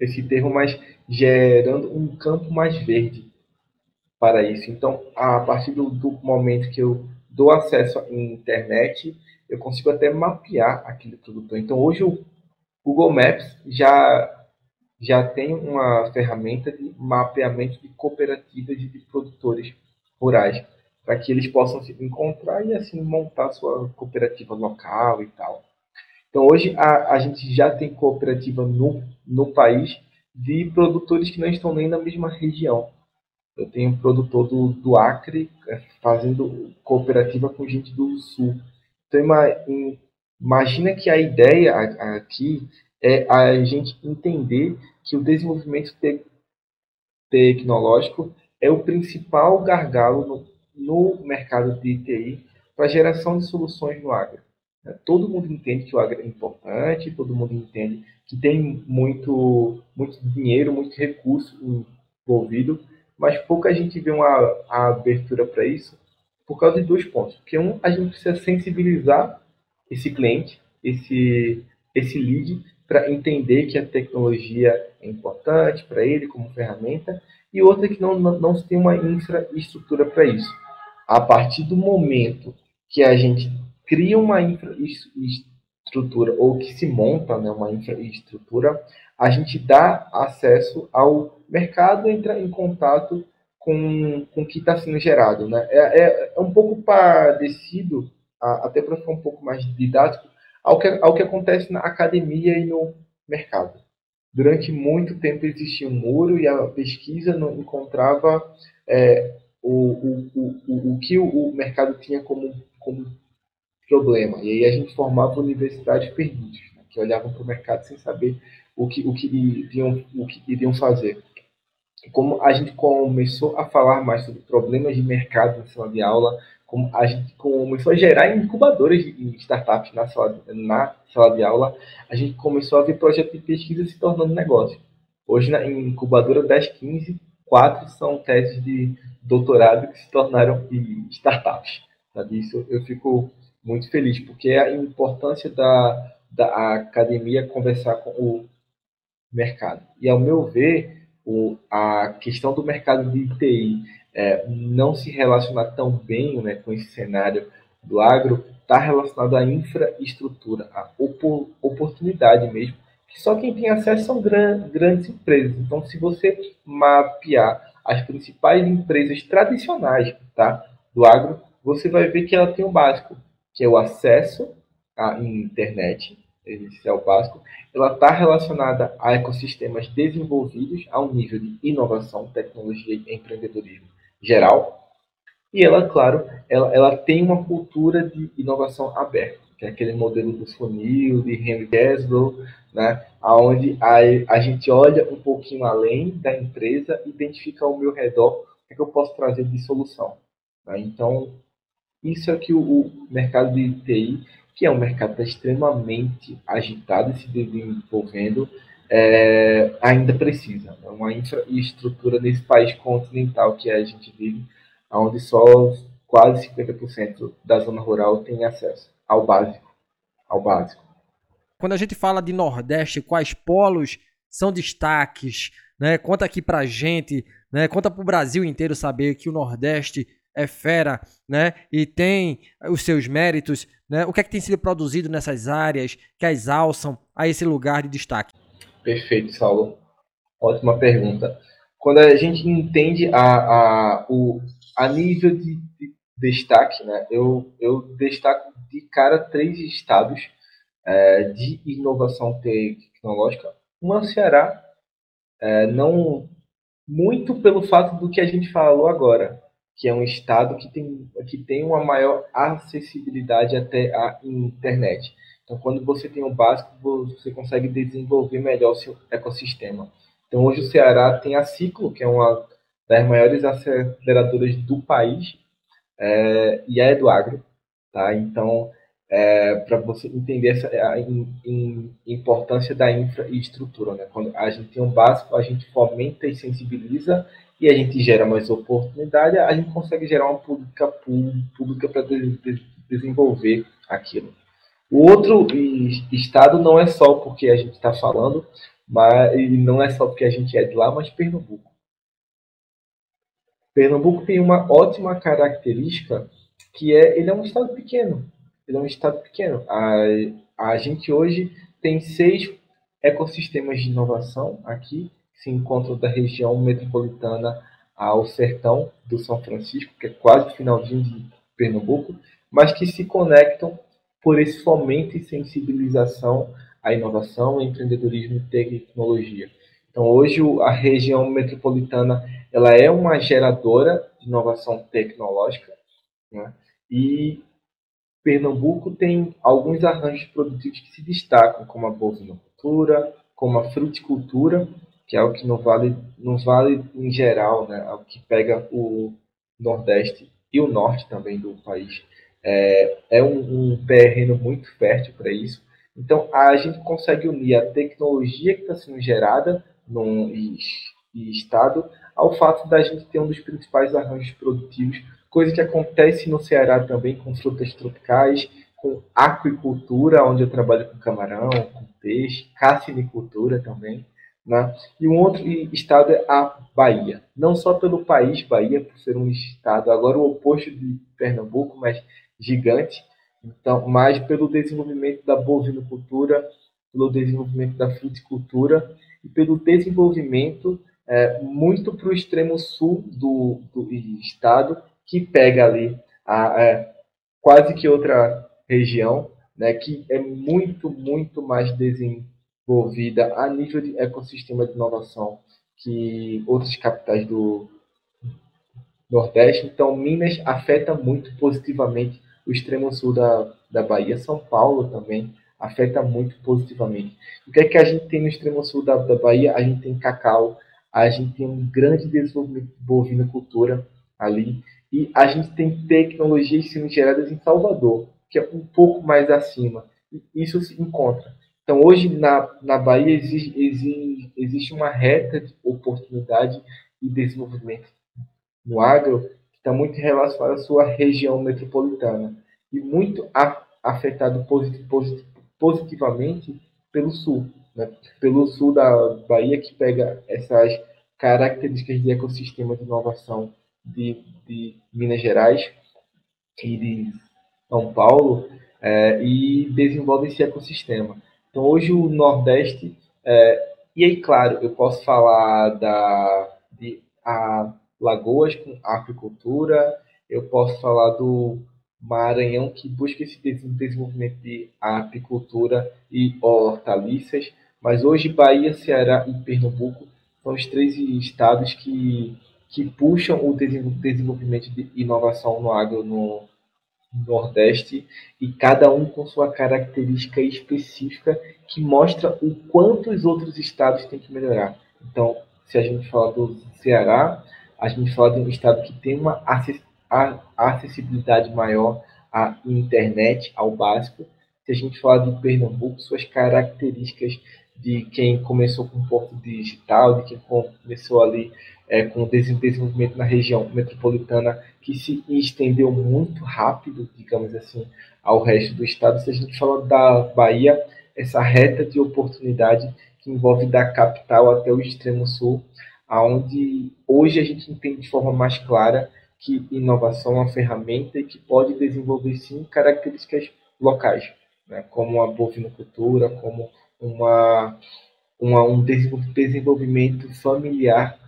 esse termo, mas gerando um campo mais verde para isso. Então, a partir do, do momento que eu dou acesso à internet, eu consigo até mapear aquele produtor. Então, hoje o Google Maps já já tem uma ferramenta de mapeamento de cooperativas de produtores rurais para que eles possam se encontrar e assim montar sua cooperativa local e tal. Então hoje a, a gente já tem cooperativa no, no país de produtores que não estão nem na mesma região. Eu tenho um produtor do, do Acre é, fazendo cooperativa com gente do Sul. Então imagina que a ideia aqui é a gente entender que o desenvolvimento te tecnológico é o principal gargalo no, no mercado de TI para geração de soluções no agro. Né? Todo mundo entende que o agro é importante, todo mundo entende que tem muito, muito dinheiro, muito recurso envolvido, mas pouca gente vê uma abertura para isso por causa de dois pontos. Porque um, a gente precisa sensibilizar esse cliente, esse, esse lead, para entender que a tecnologia é importante para ele como ferramenta, e outra que não, não, não se tem uma infraestrutura para isso a partir do momento que a gente cria uma infraestrutura ou que se monta né, uma infraestrutura, a gente dá acesso ao mercado, entra em contato com, com o que está sendo gerado. Né? É, é, é, um pouco parecido, até para ficar um pouco mais didático, ao que, ao que acontece na academia e no mercado. Durante muito tempo existia um muro e a pesquisa não encontrava é, o, o, o, o que o mercado tinha como, como problema. E aí a gente formava universidades perdidas, né, que olhavam para o mercado sem saber o que, o, que iriam, o que iriam fazer. Como a gente começou a falar mais sobre problemas de mercado na sala de aula, como a gente começou a gerar incubadores de startups na sala, na sala de aula, a gente começou a ver projetos de pesquisa se tornando negócio. Hoje, na incubadora 1015, quatro são teses de doutorado que se tornaram startups. Sabe? Isso eu fico muito feliz, porque a importância da, da academia conversar com o mercado. E, ao meu ver, o, a questão do mercado de TI é, não se relacionar tão bem né, com esse cenário do agro está relacionado à infraestrutura, à oportunidade mesmo, que só quem tem acesso são gran, grandes empresas. Então, se você mapear as principais empresas tradicionais tá, do agro, você vai ver que ela tem o básico, que é o acesso à internet, esse é o básico. Ela está relacionada a ecossistemas desenvolvidos a um nível de inovação, tecnologia e empreendedorismo geral. E ela, claro, ela, ela tem uma cultura de inovação aberta, que é aquele modelo do funil, de Henry Genslow, né? Onde a, a gente olha um pouquinho além da empresa, identifica ao meu redor o que, é que eu posso trazer de solução. Né? Então, isso é que o, o, mercado de TI, que é um mercado tá extremamente agitado e se desenvolvendo, é, ainda precisa. Né? Uma infraestrutura nesse país continental que a gente vive, onde só quase 50% da zona rural tem acesso ao básico. Ao básico. Quando a gente fala de Nordeste, quais polos são destaques? Né? Conta aqui pra gente, né? conta pro Brasil inteiro saber que o Nordeste é fera, né? E tem os seus méritos, né? O que é que tem sido produzido nessas áreas que as alçam a esse lugar de destaque? Perfeito, Saulo. Ótima pergunta. Quando a gente entende a, a, o, a nível de, de destaque, né? Eu, eu destaco de cara três estados é, de inovação tecnológica, uma Ceará, é, não, muito pelo fato do que a gente falou agora, que é um estado que tem, que tem uma maior acessibilidade até a internet. Então, quando você tem o básico, você consegue desenvolver melhor o seu ecossistema. Então, hoje o Ceará tem a Ciclo, que é uma das maiores aceleradoras do país, é, e a Eduagro. Tá? Então, é, para você entender essa, a, importância da infraestrutura. Né? Quando a gente tem um básico, a gente fomenta e sensibiliza e a gente gera mais oportunidade, a gente consegue gerar uma pública pública para desenvolver aquilo. O outro estado não é só porque a gente está falando, mas e não é só porque a gente é de lá, mas Pernambuco. Pernambuco tem uma ótima característica que é ele é um estado pequeno. Ele é um estado pequeno. A, a gente hoje tem seis ecossistemas de inovação aqui se encontram da região metropolitana ao sertão do São Francisco, que é quase o finalzinho de Pernambuco, mas que se conectam por esse fomento e sensibilização à inovação, empreendedorismo e tecnologia. Então, hoje a região metropolitana ela é uma geradora de inovação tecnológica né? e Pernambuco tem alguns arranjos produtivos que se destacam, como a bovinocultura, como a fruticultura, que é o que não vale, não vale em geral, né? É o que pega o Nordeste e o Norte também do país. É, é um, um terreno muito fértil para isso. Então, a gente consegue unir a tecnologia que está sendo gerada num estado ao fato da gente ter um dos principais arranjos produtivos, coisa que acontece no Ceará também com frutas tropicais, com aquicultura, onde eu trabalho com camarão, com peixe, cassinicultura também. Né? E um outro estado é a Bahia. Não só pelo país Bahia, por ser um estado agora o oposto de Pernambuco, mas gigante, então, mais pelo desenvolvimento da bovinocultura, pelo desenvolvimento da fruticultura e pelo desenvolvimento é, muito para o extremo sul do, do, estado, que pega ali a, é, quase que outra região, né, que é muito, muito mais desenvolvida a nível de ecossistema de inovação que outras capitais do Nordeste. Então, Minas afeta muito positivamente o extremo sul da, da Bahia, São Paulo também afeta muito positivamente. O que é que a gente tem no extremo sul da, da Bahia? A gente tem cacau, a gente tem um grande desenvolvimento de bovinocultura ali, e a gente tem tecnologias sendo geradas em Salvador, que é um pouco mais acima. E isso se encontra. Então, hoje, na, na Bahia, existe, existe, uma reta de oportunidade e desenvolvimento no agro está muito relacionado à sua região metropolitana e muito afetado posit, posit, positivamente pelo sul, né? pelo sul da Bahia que pega essas características de ecossistema de inovação de, de Minas Gerais e de São Paulo é, e desenvolve esse ecossistema. Então hoje o Nordeste é, e aí claro eu posso falar da de a Lagoas com aquicultura, eu posso falar do Maranhão que busca esse desenvolvimento de apicultura e hortaliças, mas hoje Bahia, Ceará e Pernambuco são os três estados que, que puxam o desenvolvimento de inovação no agro no Nordeste e cada um com sua característica específica que mostra o quanto os outros estados têm que melhorar. Então, se a gente falar do Ceará, a gente fala de um estado que tem uma acessibilidade maior à internet, ao básico. Se a gente falar de Pernambuco, suas características de quem começou com um porto digital, de quem começou ali é, com desenvolvimento na região metropolitana, que se estendeu muito rápido, digamos assim, ao resto do estado. Se a gente fala da Bahia, essa reta de oportunidade que envolve da capital até o extremo sul, aonde hoje a gente entende de forma mais clara que inovação é uma ferramenta e que pode desenvolver sim características locais, né, como a bovinocultura, como uma, uma, um desenvolvimento familiar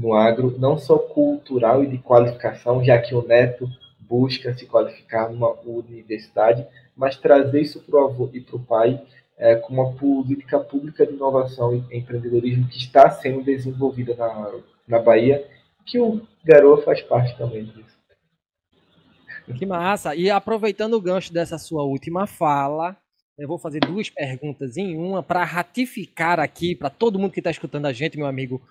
no agro, não só cultural e de qualificação, já que o neto busca se qualificar numa universidade, mas trazer isso para o avô e para o pai é, com uma política pública de inovação e empreendedorismo que está sendo desenvolvida na, na Bahia, que o Garoa faz parte também disso. Que massa! E aproveitando o gancho dessa sua última fala, eu vou fazer duas perguntas em uma para ratificar aqui para todo mundo que está escutando a gente, meu amigo.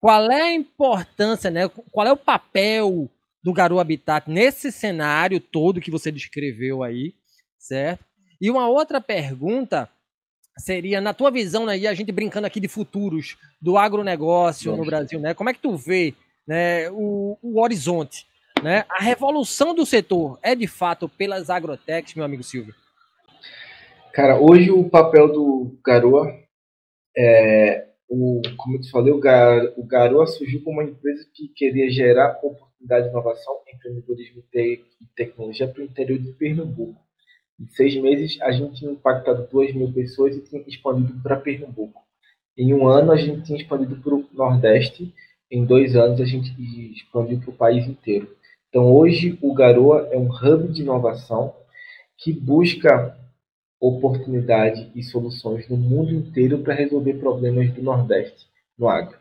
Qual é a importância, né? Qual é o papel do Garoa Habitat nesse cenário todo que você descreveu aí, certo? E uma outra pergunta seria, na tua visão, né, e a gente brincando aqui de futuros do agronegócio no Brasil, né? Como é que tu vê né, o, o horizonte? Né? A revolução do setor é de fato pelas agrotechs, meu amigo Silvio? Cara, hoje o papel do Garoa é, o, como eu te falei, o, Gar, o Garoa surgiu como uma empresa que queria gerar oportunidade de inovação, empreendedorismo e tecnologia para o interior de Pernambuco. Em seis meses, a gente tinha impactado 2 mil pessoas e tinha expandido para Pernambuco. Em um ano, a gente tinha expandido para o Nordeste. Em dois anos, a gente expandiu para o país inteiro. Então, hoje, o Garoa é um hub de inovação que busca oportunidade e soluções no mundo inteiro para resolver problemas do Nordeste no agro.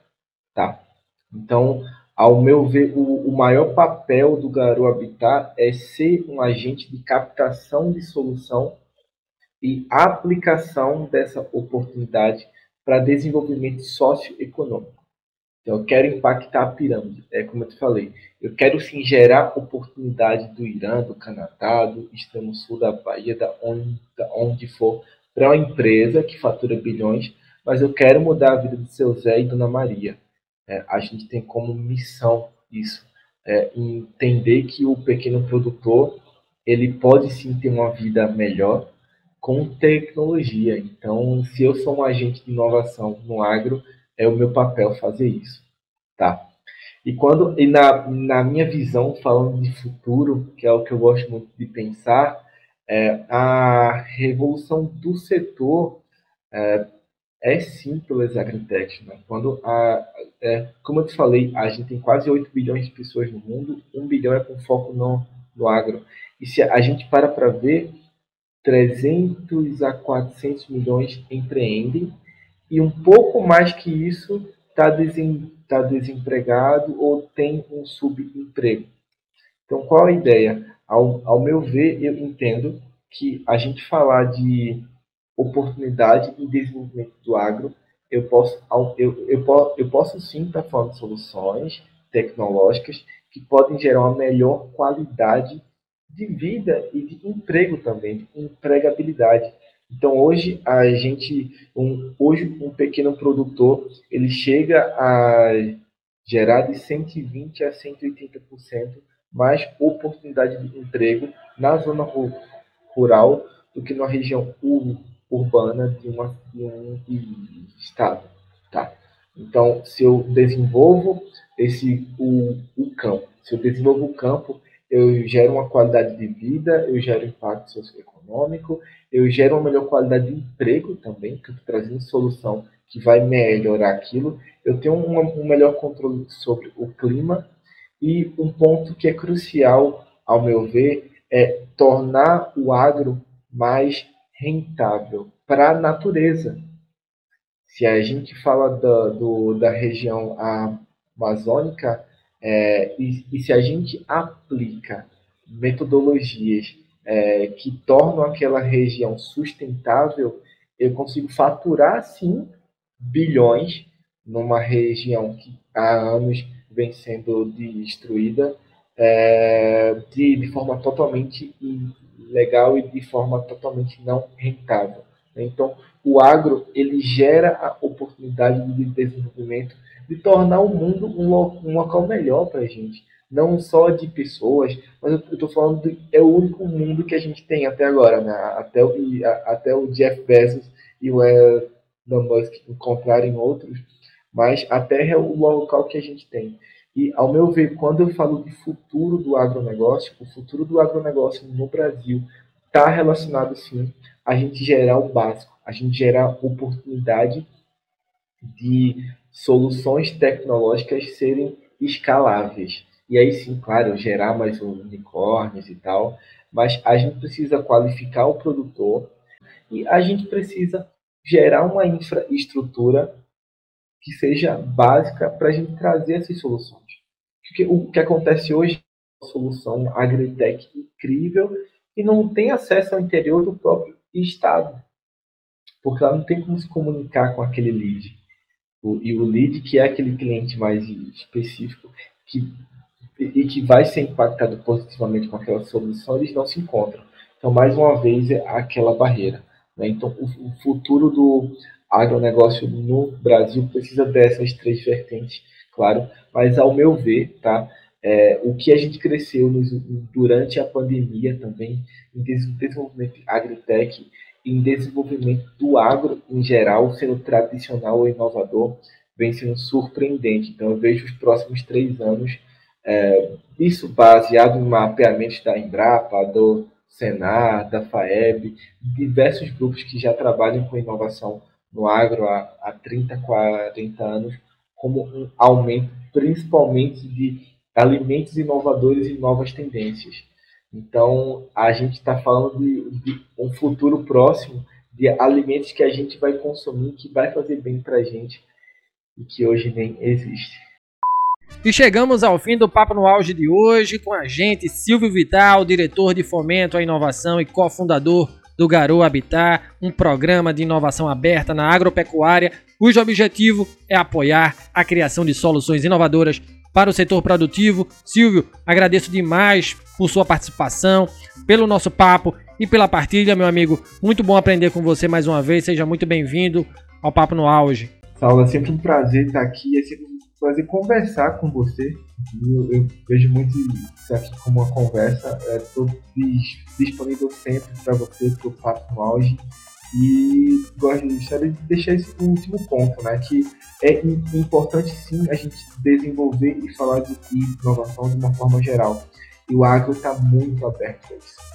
Tá? Então, ao meu ver, o, o maior papel do Garoa Habitat é ser um agente de captação de solução e aplicação dessa oportunidade para desenvolvimento socioeconômico. Então, eu quero impactar a pirâmide, é como eu te falei. Eu quero sim gerar oportunidade do Irã, do Canadá, do extremo sul da Bahia, da onde, da onde for, para uma empresa que fatura bilhões, mas eu quero mudar a vida do seu Zé e Dona Maria é, a gente tem como missão isso, é, entender que o pequeno produtor ele pode sim ter uma vida melhor com tecnologia. Então, se eu sou um agente de inovação no agro, é o meu papel fazer isso, tá? E quando e na, na minha visão, falando de futuro, que é o que eu gosto muito de pensar, é, a revolução do setor é, é sim pelas agritechs. Né? Quando a, é, como eu te falei, a gente tem quase 8 bilhões de pessoas no mundo, 1 bilhão é com foco no, no agro. E se a gente para para ver, 300 a 400 milhões empreendem e um pouco mais que isso está desem, tá desempregado ou tem um subemprego. Então, qual a ideia? Ao, ao meu ver, eu entendo que a gente falar de oportunidade e desenvolvimento do agro, eu posso, eu, eu, eu posso sim estar falando de soluções tecnológicas que podem gerar uma melhor qualidade de vida e de emprego também, de empregabilidade. Então hoje a gente, um, hoje um pequeno produtor, ele chega a gerar de 120 a 180% mais oportunidade de emprego na zona rural do que na região urbana de, uma, de um estado, tá? Então, se eu desenvolvo esse o, o campo, se eu desenvolvo o campo, eu gero uma qualidade de vida, eu gero impacto socioeconômico, eu gero uma melhor qualidade de emprego também, que eu estou trazendo solução que vai melhorar aquilo. Eu tenho um melhor controle sobre o clima e um ponto que é crucial, ao meu ver, é tornar o agro mais rentável para a natureza. Se a gente fala da, do, da região amazônica, é, e, e, se a gente aplica metodologias é, que tornam aquela região sustentável, eu consigo faturar, sim, bilhões numa região que há anos vem sendo destruída é, de, de forma totalmente legal e de forma totalmente não rentável. Então, o agro ele gera a oportunidade de desenvolvimento de tornar o mundo um, um local melhor para a gente. Não só de pessoas, mas eu estou falando de, é o único mundo que a gente tem até agora, né? até, o, até o Jeff Bezos e o Elon Musk encontrarem outros, mas a Terra é o local que a gente tem. E, ao meu ver, quando eu falo de futuro do agronegócio, o futuro do agronegócio no Brasil está relacionado, sim, a gente gerar o básico, a gente gerar oportunidade de soluções tecnológicas serem escaláveis. E aí sim, claro, gerar mais unicórnios e tal, mas a gente precisa qualificar o produtor e a gente precisa gerar uma infraestrutura que seja básica para a gente trazer essas soluções. O que acontece hoje é uma solução agritech incrível e não tem acesso ao interior do próprio estado, porque ela não tem como se comunicar com aquele lead. O, e o lead, que é aquele cliente mais específico, que, e que vai ser impactado positivamente com aquela solução, eles não se encontram. Então, mais uma vez, é aquela barreira. Né? Então, o, o futuro do agronegócio no Brasil precisa dessas três vertentes, claro, mas ao meu ver, tá? É, o que a gente cresceu nos, durante a pandemia também, em desenvolvimento agritech, em desenvolvimento do agro em geral, sendo tradicional ou inovador, vem sendo surpreendente. Então, eu vejo os próximos três anos, é, isso baseado em mapeamentos da Embrapa, do Senar, da FAEB, diversos grupos que já trabalham com inovação no agro há, há 30, 40 anos, como um aumento principalmente de alimentos inovadores e novas tendências. Então, a gente está falando de, de, um futuro próximo de alimentos que a gente vai consumir, que vai fazer bem para a gente e que hoje nem existe. E chegamos ao fim do Papo no Auge de hoje com a gente, Silvio Vital, diretor de Fomento à Inovação e cofundador do Garou Habitat, um programa de inovação aberta na agropecuária, cujo objetivo é apoiar a criação de soluções inovadoras para o setor produtivo. Silvio, agradeço demais por sua participação, pelo nosso papo e pela partilha, meu amigo. Muito bom aprender com você mais uma vez. Seja muito bem-vindo ao Papo no Auge. Saulo, é sempre um prazer estar aqui, é sempre um prazer conversar com você. Eu, eu vejo muito isso aqui como uma conversa. Estou é, disponível sempre para você, para o Papo no Auge. E gostaria de deixar esse último ponto, né? Que é importante sim a gente desenvolver e falar de inovação de uma forma geral. E o agro está muito aberto a isso.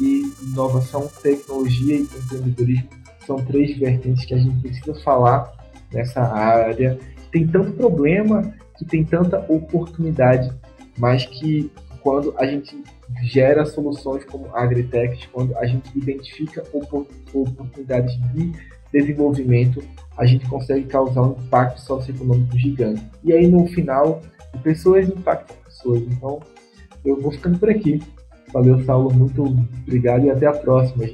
E inovação, tecnologia e empreendedorismo são três vertentes que a gente precisa falar nessa área. Tem tanto problema, que tem tanta oportunidade, mas que quando a gente gera soluções como agritech, quando a gente identifica oportunidades de desenvolvimento, a gente consegue causar um impacto socioeconômico gigante. E aí no final, pessoas impactam pessoas. Então, eu vou ficando por aqui. Valeu, Saulo, muito obrigado e até a próxima.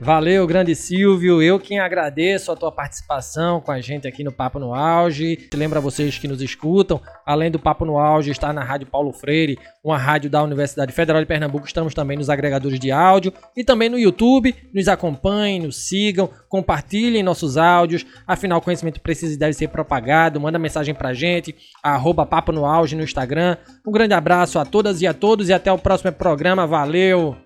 Valeu, grande Silvio. Eu quem agradeço a tua participação com a gente aqui no Papo no Auge. Lembra vocês que nos escutam, além do Papo no Auge, está na Rádio Paulo Freire, uma rádio da Universidade Federal de Pernambuco. Estamos também nos agregadores de áudio e também no YouTube. Nos acompanhem, nos sigam, compartilhem nossos áudios. Afinal, conhecimento precisa e deve ser propagado. Manda mensagem pra gente, arroba Papo no Auge no Instagram. Um grande abraço a todas e a todos e até o próximo programa. Valeu!